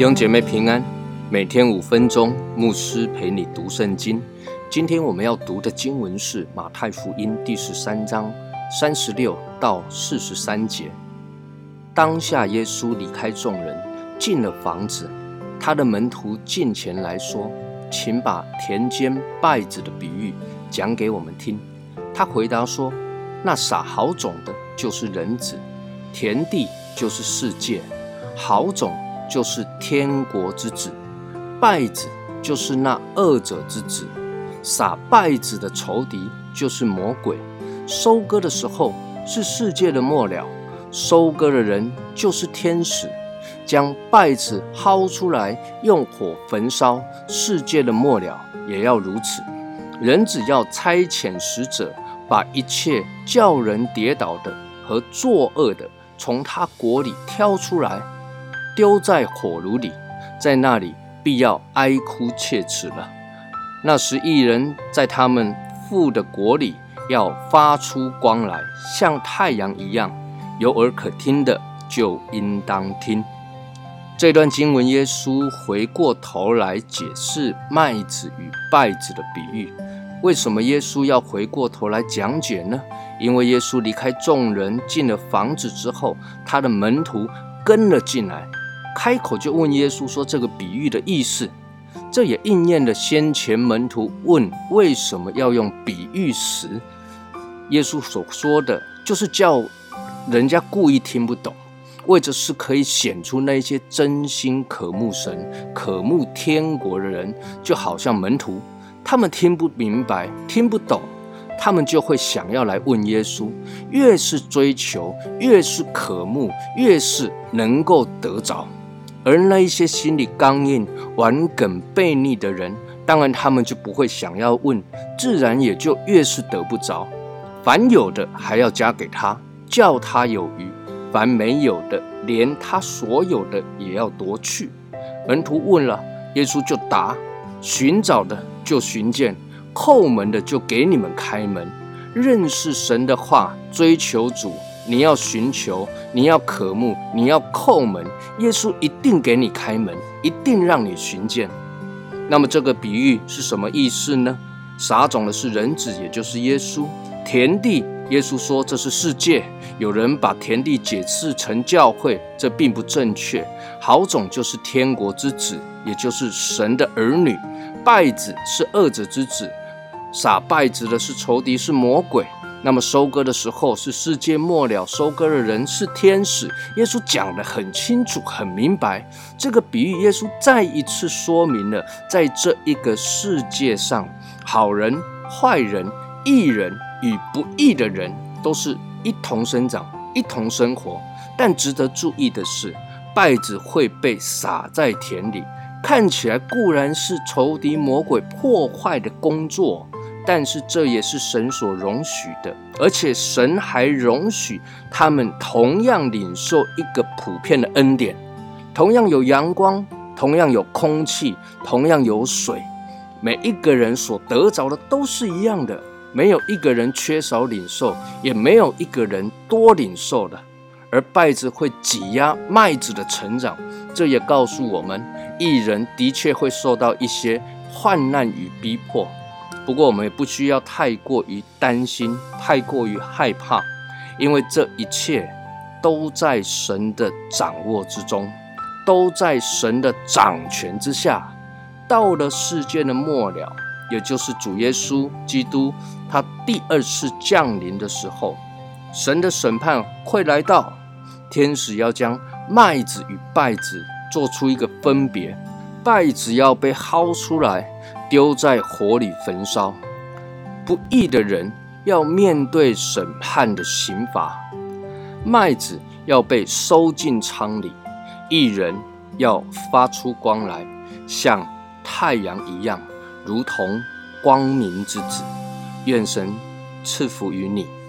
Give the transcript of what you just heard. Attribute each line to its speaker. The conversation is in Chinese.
Speaker 1: 弟兄姐妹平安，每天五分钟，牧师陪你读圣经。今天我们要读的经文是马太福音第十三章三十六到四十三节。当下耶稣离开众人，进了房子，他的门徒近前来说：“请把田间稗子的比喻讲给我们听。”他回答说：“那撒好种的，就是人子；田地就是世界，好种。”就是天国之子，败子就是那恶者之子，撒败子的仇敌就是魔鬼。收割的时候是世界的末了，收割的人就是天使，将败子薅出来用火焚烧。世界的末了也要如此。人只要差遣使者，把一切叫人跌倒的和作恶的，从他国里挑出来。丢在火炉里，在那里必要哀哭切齿了。那时一人在他们父的国里要发出光来，像太阳一样。有耳可听的就应当听。这段经文，耶稣回过头来解释麦子与稗子的比喻。为什么耶稣要回过头来讲解呢？因为耶稣离开众人进了房子之后，他的门徒跟了进来。开口就问耶稣说：“这个比喻的意思，这也应验了先前门徒问为什么要用比喻时，耶稣所说的就是叫人家故意听不懂，为着是可以显出那些真心渴慕神、渴慕天国的人，就好像门徒，他们听不明白、听不懂，他们就会想要来问耶稣。越是追求，越是渴慕，越是能够得着。”而那一些心里刚硬、顽梗悖逆的人，当然他们就不会想要问，自然也就越是得不着。凡有的还要加给他，叫他有余；凡没有的，连他所有的也要夺去。门徒问了，耶稣就答：寻找的就寻见，叩门的就给你们开门。认识神的话，追求主。你要寻求，你要渴慕，你要叩门，耶稣一定给你开门，一定让你寻见。那么这个比喻是什么意思呢？撒种的是人子，也就是耶稣。田地，耶稣说这是世界。有人把田地解释成教会，这并不正确。好种就是天国之子，也就是神的儿女。败子是恶者之子，撒败子的是仇敌，是魔鬼。那么收割的时候是世界末了，收割的人是天使。耶稣讲得很清楚、很明白。这个比喻，耶稣再一次说明了，在这一个世界上，好人、坏人、义人与不义的人都是一同生长、一同生活。但值得注意的是，稗子会被撒在田里，看起来固然是仇敌魔鬼破坏的工作。但是这也是神所容许的，而且神还容许他们同样领受一个普遍的恩典，同样有阳光，同样有空气，同样有水，每一个人所得着的都是一样的，没有一个人缺少领受，也没有一个人多领受的。而稗子会挤压麦子的成长，这也告诉我们，艺人的确会受到一些患难与逼迫。不过，我们也不需要太过于担心，太过于害怕，因为这一切都在神的掌握之中，都在神的掌权之下。到了世界的末了，也就是主耶稣基督他第二次降临的时候，神的审判会来到，天使要将麦子与稗子做出一个分别，稗子要被薅出来。丢在火里焚烧，不义的人要面对审判的刑罚；麦子要被收进仓里，义人要发出光来，像太阳一样，如同光明之子。愿神赐福于你。